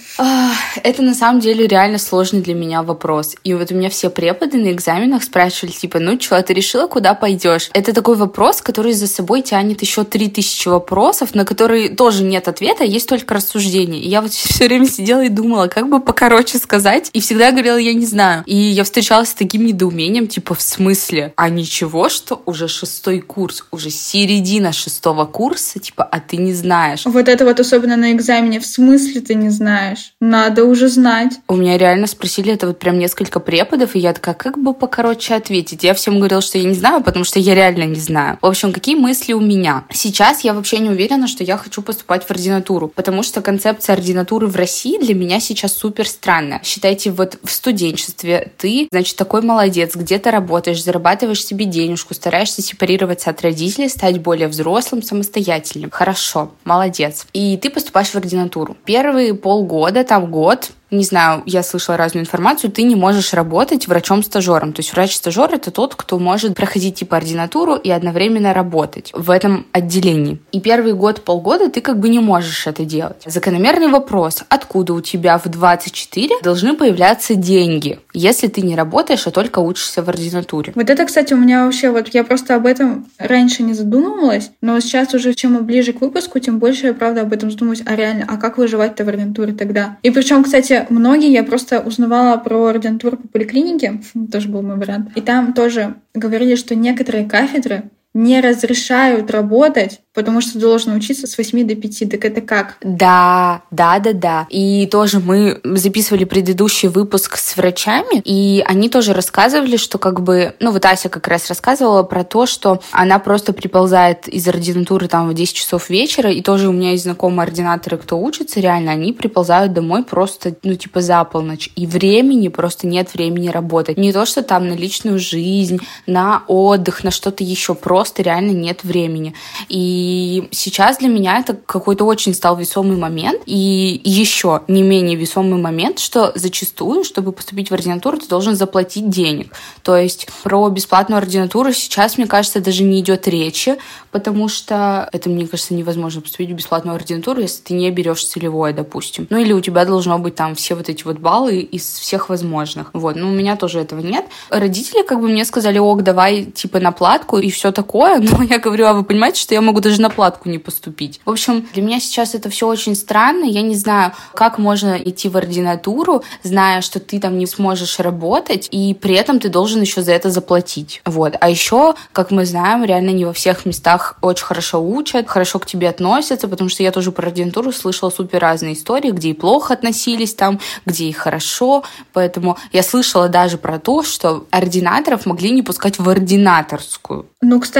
Это на самом деле реально сложный для меня вопрос. И вот у меня все преподы на экзаменах спрашивали, типа, ну что, ты решила, куда пойдешь? Это такой вопрос, который за собой тянет еще три тысячи вопросов, на которые тоже нет ответа, а есть только рассуждение. И я вот все время сидела и думала, как бы покороче сказать, и всегда говорила, я не знаю. И я встречалась с таким недоумением, типа, в смысле? А ничего, что уже шестой курс, уже середина шестого курса, типа, а ты не знаешь знаешь. Вот это вот особенно на экзамене. В смысле ты не знаешь? Надо уже знать. У меня реально спросили это вот прям несколько преподов, и я такая, как бы покороче ответить? Я всем говорила, что я не знаю, потому что я реально не знаю. В общем, какие мысли у меня? Сейчас я вообще не уверена, что я хочу поступать в ординатуру, потому что концепция ординатуры в России для меня сейчас супер странная. Считайте, вот в студенчестве ты, значит, такой молодец, где то работаешь, зарабатываешь себе денежку, стараешься сепарироваться от родителей, стать более взрослым, самостоятельным. Хорошо, молодец. И ты поступаешь в ординатуру. Первые полгода, там год, не знаю, я слышала разную информацию, ты не можешь работать врачом-стажером. То есть врач-стажер — это тот, кто может проходить типа ординатуру и одновременно работать в этом отделении. И первый год, полгода ты как бы не можешь это делать. Закономерный вопрос, откуда у тебя в 24 должны появляться деньги, если ты не работаешь, а только учишься в ординатуре? Вот это, кстати, у меня вообще, вот я просто об этом раньше не задумывалась, но сейчас уже чем мы ближе к выпуску, тем больше я, правда, об этом задумываюсь, а реально, а как выживать-то в ординатуре тогда? И причем, кстати, многие, я просто узнавала про ординатуру по поликлинике, тоже был мой вариант, и там тоже говорили, что некоторые кафедры не разрешают работать, потому что должен учиться с 8 до 5. Так это как? Да, да, да, да. И тоже мы записывали предыдущий выпуск с врачами, и они тоже рассказывали, что как бы, ну вот Ася как раз рассказывала про то, что она просто приползает из ординатуры там в 10 часов вечера, и тоже у меня есть знакомые ординаторы, кто учится, реально, они приползают домой просто, ну типа за полночь, и времени просто нет времени работать. Не то, что там на личную жизнь, на отдых, на что-то еще, просто реально нет времени. И сейчас для меня это какой-то очень стал весомый момент. И еще не менее весомый момент, что зачастую, чтобы поступить в ординатуру, ты должен заплатить денег. То есть про бесплатную ординатуру сейчас, мне кажется, даже не идет речи, потому что это, мне кажется, невозможно поступить в бесплатную ординатуру, если ты не берешь целевое, допустим. Ну или у тебя должно быть там все вот эти вот баллы из всех возможных. Вот, но у меня тоже этого нет. Родители как бы мне сказали, ок, давай типа на платку и все такое, но я говорю, а вы понимаете, что я могу даже на платку не поступить. В общем, для меня сейчас это все очень странно. Я не знаю, как можно идти в ординатуру, зная, что ты там не сможешь работать, и при этом ты должен еще за это заплатить. Вот. А еще, как мы знаем, реально не во всех местах очень хорошо учат, хорошо к тебе относятся, потому что я тоже про ординатуру слышала супер разные истории, где и плохо относились там, где и хорошо. Поэтому я слышала даже про то, что ординаторов могли не пускать в ординаторскую. Ну, кстати,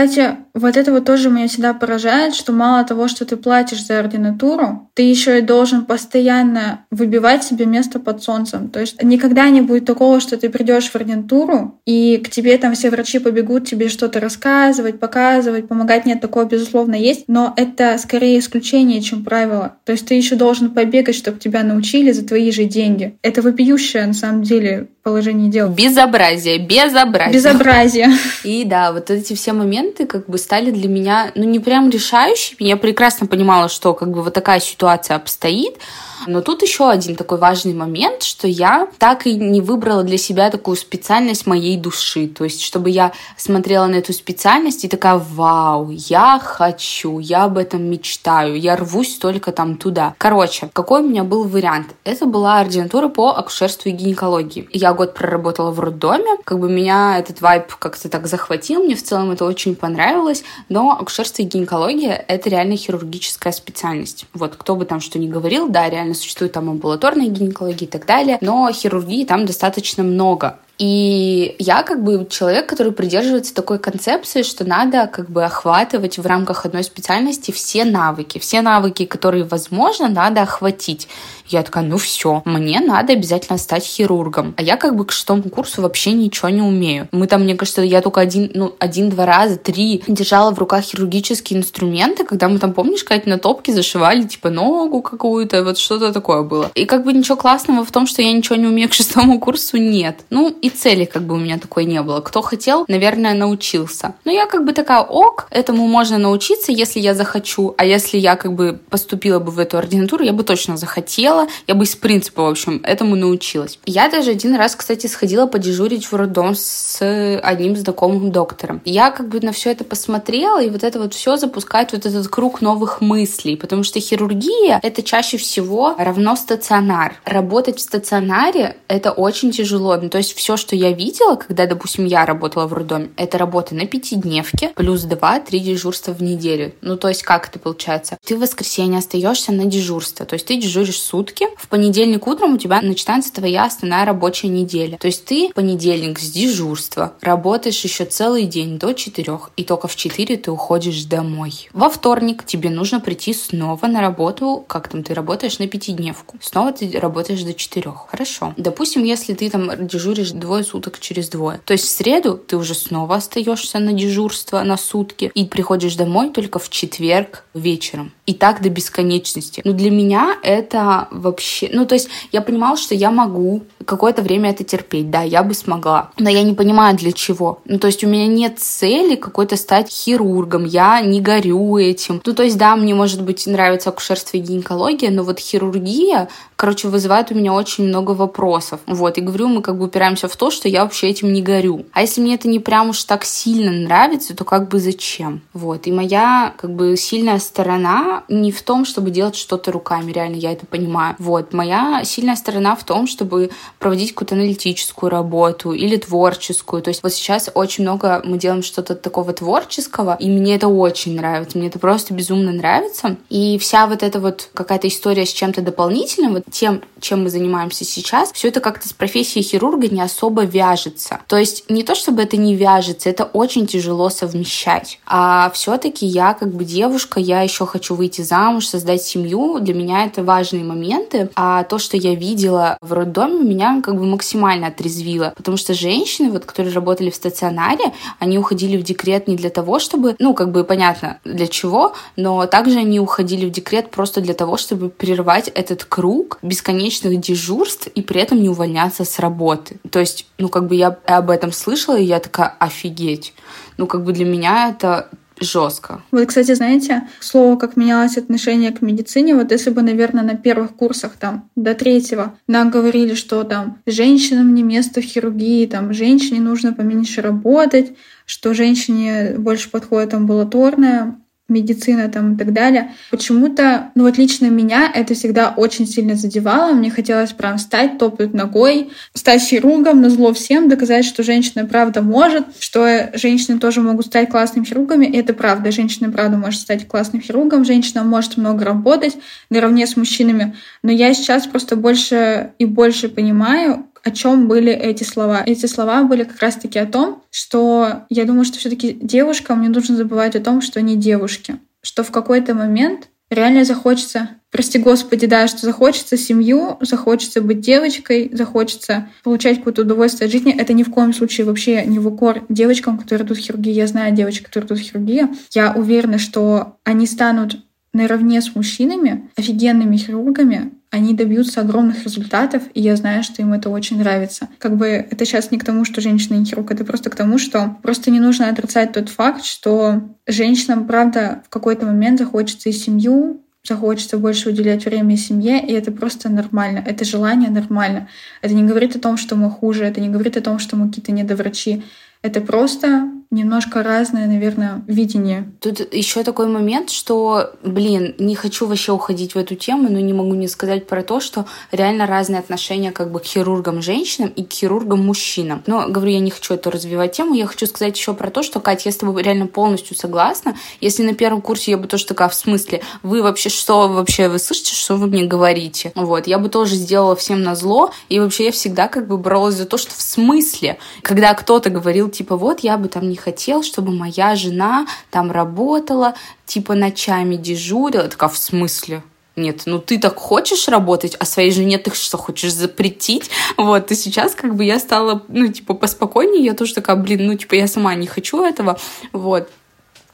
вот это вот тоже меня всегда поражает, что мало того, что ты платишь за ординатуру, ты еще и должен постоянно выбивать себе место под солнцем. То есть никогда не будет такого, что ты придешь в ординатуру, и к тебе там все врачи побегут тебе что-то рассказывать, показывать, помогать. Нет, такое, безусловно, есть, но это скорее исключение, чем правило. То есть ты еще должен побегать, чтобы тебя научили за твои же деньги. Это вопиющее, на самом деле, положение дел. Безобразие, безобразие. Безобразие. И да, вот эти все моменты как бы стали для меня, ну, не прям решающими. Я прекрасно понимала, что как бы вот такая ситуация обстоит, но тут еще один такой важный момент, что я так и не выбрала для себя такую специальность моей души. То есть, чтобы я смотрела на эту специальность и такая, вау, я хочу, я об этом мечтаю, я рвусь только там туда. Короче, какой у меня был вариант? Это была ординатура по акушерству и гинекологии. Я год проработала в роддоме, как бы меня этот вайб как-то так захватил, мне в целом это очень понравилось, но акушерство и гинекология — это реально хирургическая специальность. Вот, кто бы там что ни говорил, да, реально существует там амбулаторная гинекология и так далее, но хирургии там достаточно много. И я как бы человек, который придерживается такой концепции, что надо как бы охватывать в рамках одной специальности все навыки. Все навыки, которые возможно, надо охватить. Я такая, ну все, мне надо обязательно стать хирургом. А я как бы к шестому курсу вообще ничего не умею. Мы там, мне кажется, я только один, ну, один-два раза, три держала в руках хирургические инструменты, когда мы там, помнишь, Катя, на топке зашивали, типа, ногу какую-то, вот что-то такое было. И как бы ничего классного в том, что я ничего не умею к шестому курсу, нет. Ну, и цели как бы у меня такой не было. Кто хотел, наверное, научился. Но я как бы такая, ок, этому можно научиться, если я захочу. А если я как бы поступила бы в эту ординатуру, я бы точно захотела. Я бы из принципа, в общем, этому научилась. Я даже один раз, кстати, сходила подежурить в роддом с одним знакомым доктором. Я как бы на все это посмотрела, и вот это вот все запускает вот этот круг новых мыслей, потому что хирургия — это чаще всего равно стационар. Работать в стационаре — это очень тяжело. Ну, то есть все, что я видела, когда, допустим, я работала в роддоме, это работа на пятидневке, плюс 2-3 дежурства в неделю. Ну, то есть как это получается? Ты в воскресенье остаешься на дежурство, то есть ты дежуришь сутки, в понедельник утром у тебя начинается твоя основная рабочая неделя. То есть ты понедельник с дежурства работаешь еще целый день до 4, и только в 4 ты уходишь домой. Во вторник тебе нужно прийти снова на работу, как там ты работаешь на пятидневку. Снова ты работаешь до 4. Хорошо. Допустим, если ты там дежуришь двое суток через двое. То есть в среду ты уже снова остаешься на дежурство на сутки и приходишь домой только в четверг вечером. И так до бесконечности. Но для меня это вообще... Ну, то есть я понимала, что я могу какое-то время это терпеть. Да, я бы смогла. Но я не понимаю, для чего. Ну, то есть у меня нет цели какой-то стать хирургом. Я не горю этим. Ну, то есть, да, мне, может быть, нравится акушерство и гинекология, но вот хирургия, короче, вызывает у меня очень много вопросов. Вот, и говорю, мы как бы упираемся в то, что я вообще этим не горю. А если мне это не прям уж так сильно нравится, то как бы зачем? Вот. И моя как бы сильная сторона не в том, чтобы делать что-то руками, реально, я это понимаю. Вот. Моя сильная сторона в том, чтобы проводить какую-то аналитическую работу или творческую. То есть вот сейчас очень много мы делаем что-то такого творческого, и мне это очень нравится. Мне это просто безумно нравится. И вся вот эта вот какая-то история с чем-то дополнительным, вот тем, чем мы занимаемся сейчас, все это как-то с профессией хирурга не особо вяжется. То есть не то, чтобы это не вяжется, это очень тяжело совмещать. А все-таки я как бы девушка, я еще хочу выйти замуж, создать семью. Для меня это важные моменты. А то, что я видела в роддоме, меня как бы максимально отрезвило. Потому что женщины, вот, которые работали в стационаре, они уходили в декрет не для того, чтобы, ну, как бы понятно для чего, но также они уходили в декрет просто для того, чтобы прервать этот круг бесконечных дежурств и при этом не увольняться с работы. То есть, ну, как бы я об этом слышала, и я такая, офигеть. Ну, как бы для меня это жестко. Вот, кстати, знаете, слово, как менялось отношение к медицине, вот если бы, наверное, на первых курсах там до третьего нам говорили, что там женщинам не место в хирургии, там женщине нужно поменьше работать, что женщине больше подходит амбулаторная медицина там и так далее. Почему-то, ну вот лично меня это всегда очень сильно задевало. Мне хотелось прям стать, топать ногой, стать хирургом, на зло всем, доказать, что женщина правда может, что женщины тоже могут стать классными хирургами. И это правда. Женщина правда может стать классным хирургом, женщина может много работать наравне с мужчинами. Но я сейчас просто больше и больше понимаю, о чем были эти слова. Эти слова были как раз-таки о том, что я думаю, что все-таки девушкам не нужно забывать о том, что они девушки. Что в какой-то момент реально захочется, прости господи, да, что захочется семью, захочется быть девочкой, захочется получать какое-то удовольствие от жизни. Это ни в коем случае вообще не в укор девочкам, которые идут в хирургию. Я знаю девочек, которые идут в хирургию. Я уверена, что они станут наравне с мужчинами офигенными хирургами, они добьются огромных результатов, и я знаю, что им это очень нравится. Как бы это сейчас не к тому, что женщина не хирург, это просто к тому, что просто не нужно отрицать тот факт, что женщинам, правда, в какой-то момент захочется и семью, захочется больше уделять время семье, и это просто нормально, это желание нормально. Это не говорит о том, что мы хуже, это не говорит о том, что мы какие-то недоврачи. Это просто немножко разное, наверное, видение. Тут еще такой момент, что, блин, не хочу вообще уходить в эту тему, но не могу не сказать про то, что реально разные отношения как бы к хирургам женщинам и к хирургам мужчинам. Но, говорю, я не хочу эту развивать тему, я хочу сказать еще про то, что, Катя, я с тобой реально полностью согласна. Если на первом курсе я бы тоже такая, в смысле, вы вообще что, вообще вы слышите, что вы мне говорите? Вот, я бы тоже сделала всем на зло, и вообще я всегда как бы боролась за то, что в смысле, когда кто-то говорил, типа, вот, я бы там не хотел, чтобы моя жена там работала, типа ночами дежурила. Я такая, в смысле? Нет, ну ты так хочешь работать, а своей жене ты что, хочешь запретить? Вот, и сейчас как бы я стала, ну, типа, поспокойнее, я тоже такая, блин, ну, типа, я сама не хочу этого, вот.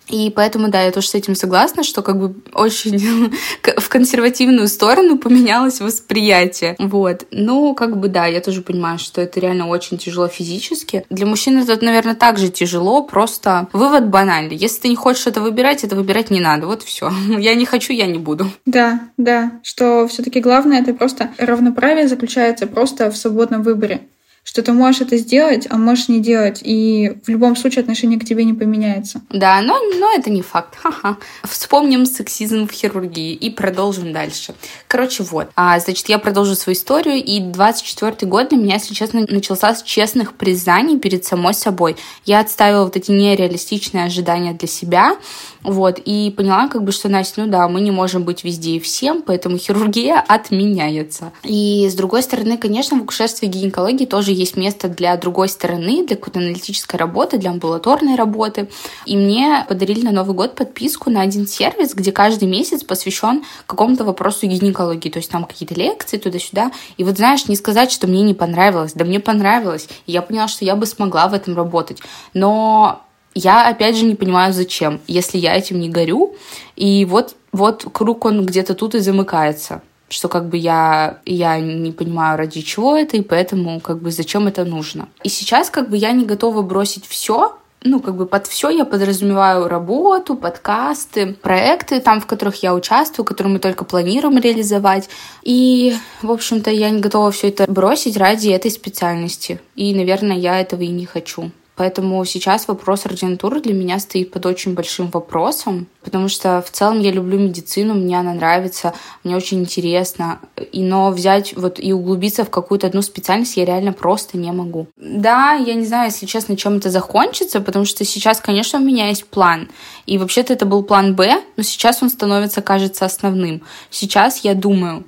И поэтому, да, я тоже с этим согласна, что как бы очень в консервативную сторону поменялось восприятие. Вот. Ну, как бы, да, я тоже понимаю, что это реально очень тяжело физически. Для мужчин это, наверное, также тяжело, просто вывод банальный. Если ты не хочешь это выбирать, это выбирать не надо. Вот все. Я не хочу, я не буду. Да, да. Что все-таки главное, это просто равноправие заключается просто в свободном выборе что ты можешь это сделать, а можешь не делать, и в любом случае отношение к тебе не поменяется. Да, но, но это не факт. Ха-ха. Вспомним сексизм в хирургии и продолжим дальше. Короче, вот. А, значит, я продолжу свою историю, и 24 год для меня, если честно, начался с честных признаний перед самой собой. Я отставила вот эти нереалистичные ожидания для себя, вот, и поняла, как бы, что, Настя, ну да, мы не можем быть везде и всем, поэтому хирургия отменяется. И, с другой стороны, конечно, в акушерстве гинекологии тоже есть место для другой стороны, для какой-то аналитической работы, для амбулаторной работы. И мне подарили на Новый год подписку на один сервис, где каждый месяц посвящен какому-то вопросу гинекологии, то есть там какие-то лекции туда-сюда. И вот, знаешь, не сказать, что мне не понравилось, да мне понравилось. И я поняла, что я бы смогла в этом работать. Но я, опять же, не понимаю, зачем, если я этим не горю. И вот, вот круг, он где-то тут и замыкается что как бы я, я не понимаю, ради чего это, и поэтому как бы зачем это нужно. И сейчас как бы я не готова бросить все, ну, как бы под все я подразумеваю работу, подкасты, проекты там, в которых я участвую, которые мы только планируем реализовать. И, в общем-то, я не готова все это бросить ради этой специальности. И, наверное, я этого и не хочу. Поэтому сейчас вопрос ординатуры для меня стоит под очень большим вопросом, потому что в целом я люблю медицину, мне она нравится, мне очень интересно. И, но взять вот и углубиться в какую-то одну специальность я реально просто не могу. Да, я не знаю, если честно, чем это закончится, потому что сейчас, конечно, у меня есть план. И вообще-то это был план Б, но сейчас он становится, кажется, основным. Сейчас я думаю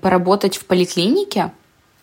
поработать в поликлинике,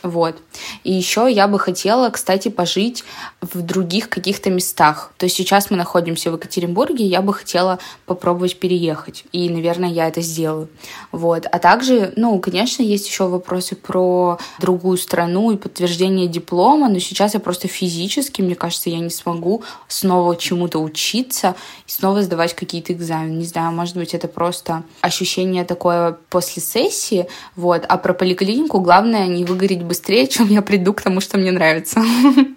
вот. И еще я бы хотела, кстати, пожить в других каких-то местах. То есть сейчас мы находимся в Екатеринбурге, я бы хотела попробовать переехать. И, наверное, я это сделаю. Вот. А также, ну, конечно, есть еще вопросы про другую страну и подтверждение диплома, но сейчас я просто физически, мне кажется, я не смогу снова чему-то учиться и снова сдавать какие-то экзамены. Не знаю, может быть, это просто ощущение такое после сессии. Вот. А про поликлинику главное не выгореть быстрее, чем я приду к тому, что мне нравится.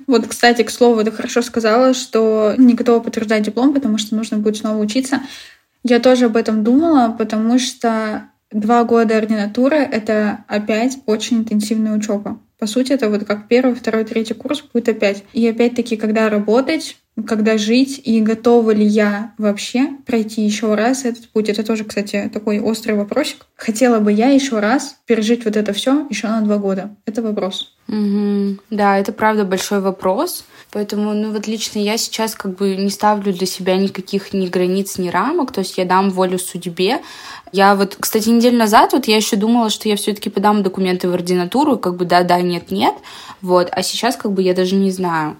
Вот, кстати, к слову, ты хорошо сказала, что не готова подтверждать диплом, потому что нужно будет снова учиться. Я тоже об этом думала, потому что два года ординатуры — это опять очень интенсивная учеба. По сути, это вот как первый, второй, третий курс будет опять. И опять-таки, когда работать, когда жить и готова ли я вообще пройти еще раз этот путь. Это тоже, кстати, такой острый вопросик. Хотела бы я еще раз пережить вот это все еще на два года. Это вопрос. Угу. Да, это правда большой вопрос. Поэтому, ну вот лично я сейчас как бы не ставлю для себя никаких ни границ, ни рамок. То есть я дам волю судьбе. Я вот, кстати, неделю назад вот я еще думала, что я все-таки подам документы в ординатуру, как бы да-да, нет-нет. Вот. А сейчас как бы я даже не знаю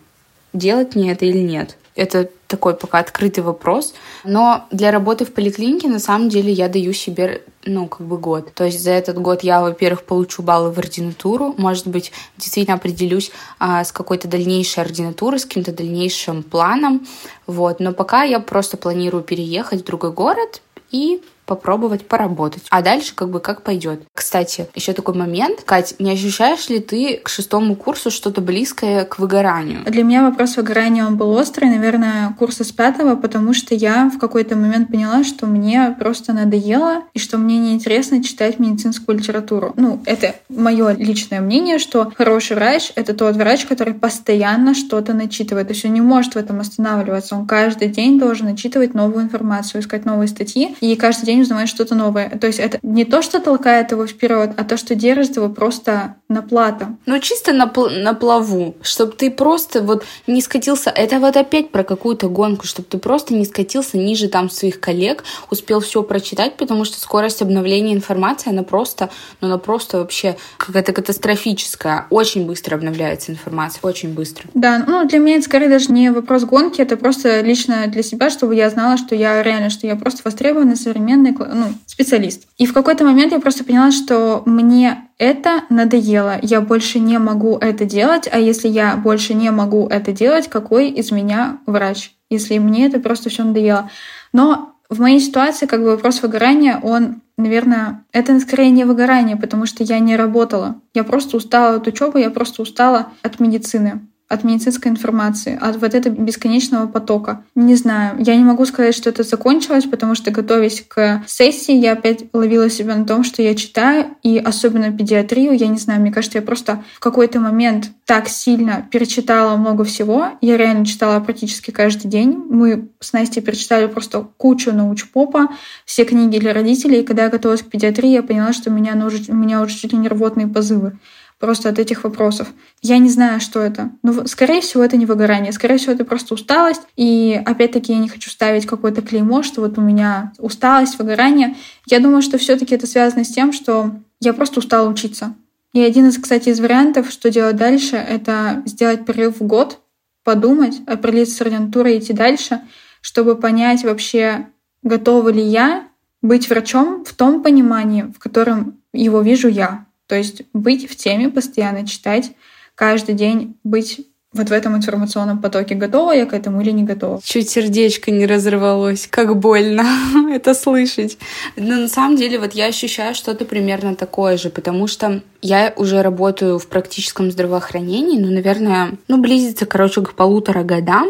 делать мне это или нет. Это такой пока открытый вопрос. Но для работы в поликлинике на самом деле я даю себе ну, как бы год. То есть за этот год я, во-первых, получу баллы в ординатуру, может быть, действительно определюсь а, с какой-то дальнейшей ординатурой, с каким-то дальнейшим планом, вот. Но пока я просто планирую переехать в другой город и попробовать поработать. А дальше как бы как пойдет. Кстати, еще такой момент. Кать, не ощущаешь ли ты к шестому курсу что-то близкое к выгоранию? Для меня вопрос выгорания, он был острый, наверное, курса с пятого, потому что я в какой-то момент поняла, что мне просто надоело и что мне неинтересно читать медицинскую литературу. Ну, это мое личное мнение, что хороший врач — это тот врач, который постоянно что-то начитывает. То есть он не может в этом останавливаться. Он каждый день должен начитывать новую информацию, искать новые статьи. И каждый день день узнавать что-то новое. То есть это не то, что толкает его вперед, а то, что держит его просто на плата. Ну, чисто на, пл- на плаву, чтобы ты просто вот не скатился. Это вот опять про какую-то гонку, чтобы ты просто не скатился ниже там своих коллег, успел все прочитать, потому что скорость обновления информации, она просто, ну, она просто вообще какая-то катастрофическая. Очень быстро обновляется информация, очень быстро. Да, ну, для меня это скорее даже не вопрос гонки, это просто лично для себя, чтобы я знала, что я реально, что я просто востребованный современный полноценный ну, специалист. И в какой-то момент я просто поняла, что мне это надоело, я больше не могу это делать, а если я больше не могу это делать, какой из меня врач, если мне это просто все надоело. Но в моей ситуации как бы вопрос выгорания, он, наверное, это скорее не выгорание, потому что я не работала. Я просто устала от учебы, я просто устала от медицины от медицинской информации, от вот этого бесконечного потока. Не знаю, я не могу сказать, что это закончилось, потому что, готовясь к сессии, я опять ловила себя на том, что я читаю, и особенно педиатрию, я не знаю, мне кажется, я просто в какой-то момент так сильно перечитала много всего. Я реально читала практически каждый день. Мы с Настей перечитали просто кучу научпопа, все книги для родителей, и когда я готовилась к педиатрии, я поняла, что у меня, у меня уже чуть ли не рвотные позывы просто от этих вопросов. Я не знаю, что это. Но, скорее всего, это не выгорание. Скорее всего, это просто усталость. И, опять-таки, я не хочу ставить какое-то клеймо, что вот у меня усталость, выгорание. Я думаю, что все таки это связано с тем, что я просто устала учиться. И один из, кстати, из вариантов, что делать дальше, это сделать перерыв в год, подумать, определиться с ординатурой и идти дальше, чтобы понять вообще, готова ли я быть врачом в том понимании, в котором его вижу я. То есть быть в теме, постоянно читать, каждый день быть вот в этом информационном потоке. Готова я к этому или не готова? Чуть сердечко не разорвалось. Как больно это слышать. Но на самом деле вот я ощущаю что-то примерно такое же, потому что я уже работаю в практическом здравоохранении, ну, наверное, ну, близится, короче, к полутора годам.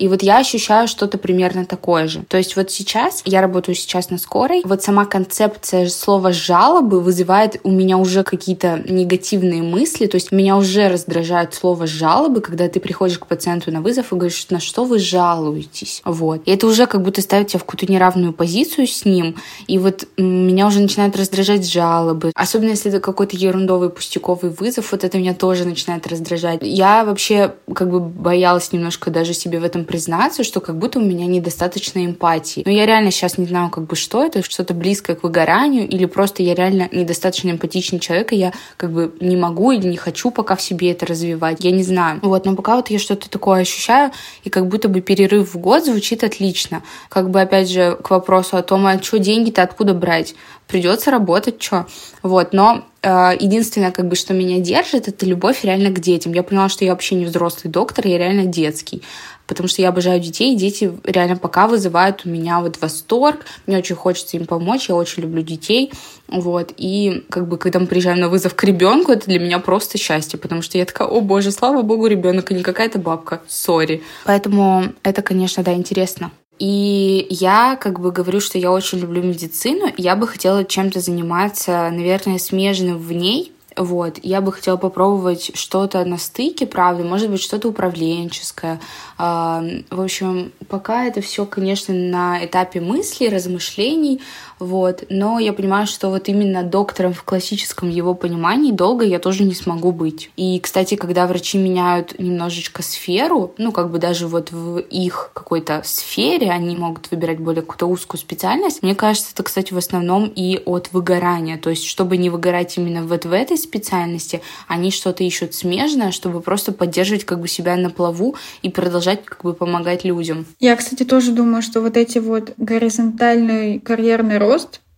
И вот я ощущаю что-то примерно такое же. То есть вот сейчас, я работаю сейчас на скорой, вот сама концепция слова жалобы вызывает у меня уже какие-то негативные мысли, то есть меня уже раздражает слово жалобы, когда ты приходишь к пациенту на вызов и говоришь, на что вы жалуетесь. Вот. И это уже как будто ставит тебя в какую-то неравную позицию с ним. И вот меня уже начинает раздражать жалобы. Особенно если это какой-то ерундовый пустяковый вызов, вот это меня тоже начинает раздражать. Я вообще как бы боялась немножко даже себе в этом признаться, что как будто у меня недостаточно эмпатии. Но я реально сейчас не знаю, как бы что это, что-то близкое к выгоранию, или просто я реально недостаточно эмпатичный человек, и я как бы не могу или не хочу пока в себе это развивать. Я не знаю. Вот, но пока вот я что-то такое ощущаю, и как будто бы перерыв в год звучит отлично. Как бы, опять же, к вопросу о том, а что деньги-то откуда брать? Придется работать, что? Вот, но э, единственное, как бы, что меня держит, это любовь реально к детям. Я поняла, что я вообще не взрослый доктор, я реально детский потому что я обожаю детей, и дети реально пока вызывают у меня вот восторг, мне очень хочется им помочь, я очень люблю детей, вот, и как бы, когда мы приезжаем на вызов к ребенку, это для меня просто счастье, потому что я такая, о боже, слава богу, ребенок, а не какая-то бабка, сори. Поэтому это, конечно, да, интересно. И я как бы говорю, что я очень люблю медицину, я бы хотела чем-то заниматься, наверное, смежным в ней, вот, я бы хотела попробовать что-то на стыке, правда, может быть, что-то управленческое. В общем, пока это все, конечно, на этапе мыслей, размышлений, вот, но я понимаю, что вот именно доктором в классическом его понимании долго я тоже не смогу быть. И, кстати, когда врачи меняют немножечко сферу, ну, как бы даже вот в их какой-то сфере они могут выбирать более какую-то узкую специальность, мне кажется, это, кстати, в основном и от выгорания, то есть, чтобы не выгорать именно вот в этой специальности, они что-то ищут смежное, чтобы просто поддерживать как бы себя на плаву и продолжать как бы помогать людям. Я, кстати, тоже думаю, что вот эти вот горизонтальный карьерный рост,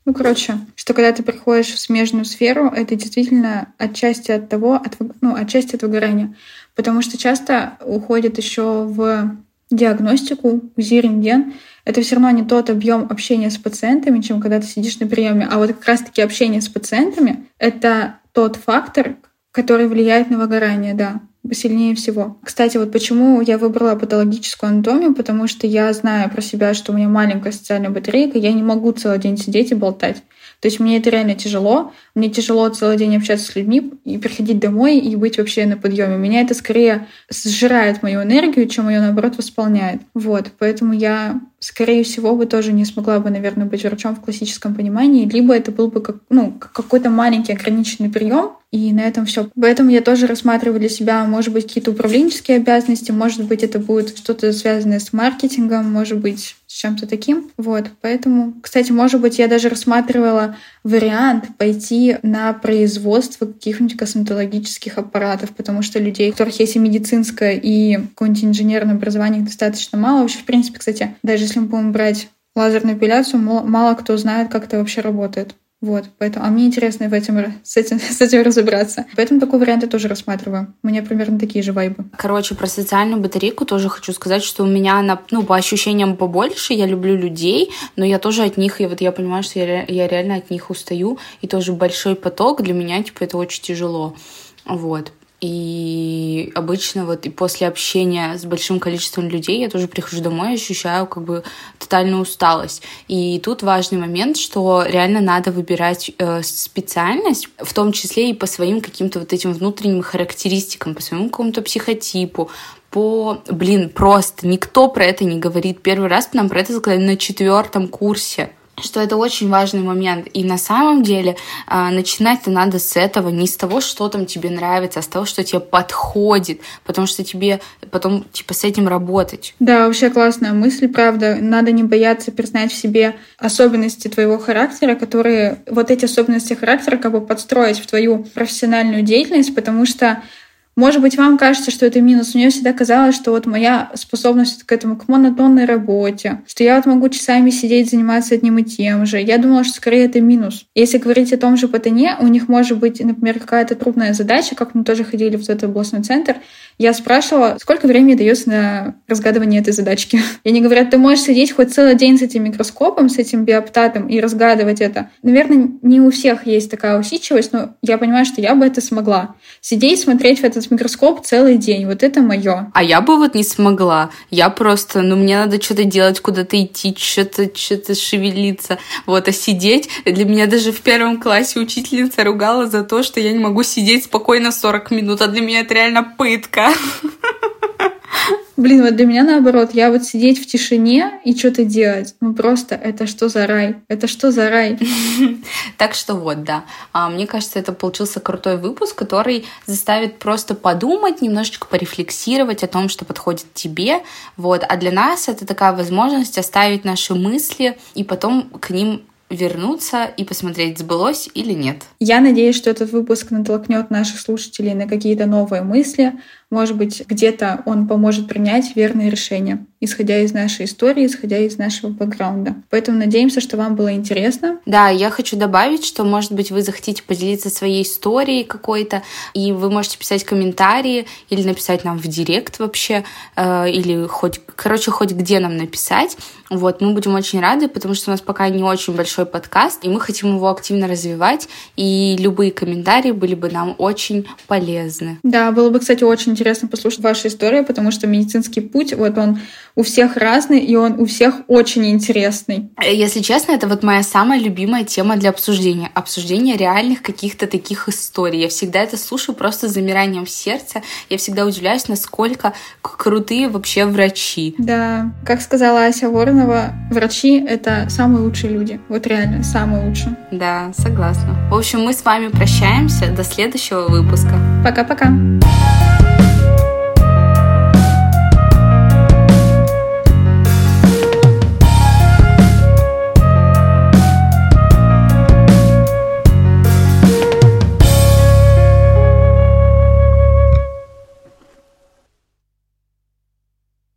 ну, короче, что когда ты приходишь в смежную сферу, это действительно отчасти от того, от, ну, отчасти от выгорания. Потому что часто уходит еще в диагностику, УЗИ, рентген, это все равно не тот объем общения с пациентами, чем когда ты сидишь на приеме. А вот как раз-таки общение с пациентами — это тот фактор, который влияет на выгорание, да, сильнее всего. Кстати, вот почему я выбрала патологическую анатомию, потому что я знаю про себя, что у меня маленькая социальная батарейка, я не могу целый день сидеть и болтать. То есть мне это реально тяжело. Мне тяжело целый день общаться с людьми и приходить домой и быть вообще на подъеме. Меня это скорее сжирает мою энергию, чем ее, наоборот, восполняет. Вот, поэтому я скорее всего, бы тоже не смогла бы, наверное, быть врачом в классическом понимании, либо это был бы как, ну, какой-то маленький ограниченный прием, и на этом все. Поэтому я тоже рассматриваю для себя, может быть, какие-то управленческие обязанности, может быть, это будет что-то связанное с маркетингом, может быть, с чем-то таким. Вот, поэтому, кстати, может быть, я даже рассматривала вариант пойти на производство каких-нибудь косметологических аппаратов, потому что людей, у которых есть и медицинское, и какое-нибудь инженерное образование, достаточно мало. Вообще, в принципе, кстати, даже если мы будем брать лазерную эпиляцию, мало кто знает, как это вообще работает. Вот, поэтому, а мне интересно в этом, с, этим, с этим разобраться. Поэтому такой вариант я тоже рассматриваю. У меня примерно такие же вайбы. Короче, про социальную батарейку тоже хочу сказать, что у меня она, ну, по ощущениям побольше, я люблю людей, но я тоже от них, и вот я понимаю, что я, я реально от них устаю, и тоже большой поток для меня, типа, это очень тяжело. Вот. И обычно вот и после общения с большим количеством людей я тоже прихожу домой и ощущаю как бы тотальную усталость. И тут важный момент, что реально надо выбирать э, специальность, в том числе и по своим каким-то вот этим внутренним характеристикам, по своему какому-то психотипу, по, блин, просто никто про это не говорит. Первый раз нам про это сказали на четвертом курсе что это очень важный момент. И на самом деле э, начинать-то надо с этого, не с того, что там тебе нравится, а с того, что тебе подходит, потому что тебе потом типа с этим работать. Да, вообще классная мысль, правда. Надо не бояться признать в себе особенности твоего характера, которые вот эти особенности характера как бы подстроить в твою профессиональную деятельность, потому что может быть, вам кажется, что это минус. Мне всегда казалось, что вот моя способность к этому, к монотонной работе, что я вот могу часами сидеть, заниматься одним и тем же. Я думала, что скорее это минус. Если говорить о том же Патане, у них может быть, например, какая-то трудная задача, как мы тоже ходили в этот областной центр, я спрашивала, сколько времени дается на разгадывание этой задачки. И они говорят, ты можешь сидеть хоть целый день с этим микроскопом, с этим биоптатом и разгадывать это. Наверное, не у всех есть такая усидчивость, но я понимаю, что я бы это смогла. Сидеть, смотреть в это этот микроскоп целый день. Вот это мое. А я бы вот не смогла. Я просто, ну, мне надо что-то делать, куда-то идти, что-то что шевелиться. Вот, а сидеть... Для меня даже в первом классе учительница ругала за то, что я не могу сидеть спокойно 40 минут, а для меня это реально пытка. Блин, вот для меня наоборот, я вот сидеть в тишине и что-то делать, ну просто это что за рай? Это что за рай? Так что вот, да. А, мне кажется, это получился крутой выпуск, который заставит просто подумать, немножечко порефлексировать о том, что подходит тебе. Вот. А для нас это такая возможность оставить наши мысли и потом к ним вернуться и посмотреть, сбылось или нет. Я надеюсь, что этот выпуск натолкнет наших слушателей на какие-то новые мысли, может быть, где-то он поможет принять верные решения, исходя из нашей истории, исходя из нашего бэкграунда. Поэтому надеемся, что вам было интересно. Да, я хочу добавить, что, может быть, вы захотите поделиться своей историей какой-то, и вы можете писать комментарии или написать нам в директ вообще, э, или хоть, короче, хоть где нам написать. Вот, мы будем очень рады, потому что у нас пока не очень большой подкаст, и мы хотим его активно развивать, и любые комментарии были бы нам очень полезны. Да, было бы, кстати, очень интересно послушать вашу историю, потому что медицинский путь, вот он у всех разный, и он у всех очень интересный. Если честно, это вот моя самая любимая тема для обсуждения. Обсуждение реальных каких-то таких историй. Я всегда это слушаю просто с замиранием сердца. Я всегда удивляюсь, насколько крутые вообще врачи. Да, как сказала Ася Воронова, врачи — это самые лучшие люди. Вот реально, самые лучшие. Да, согласна. В общем, мы с вами прощаемся. До следующего выпуска. Пока-пока. you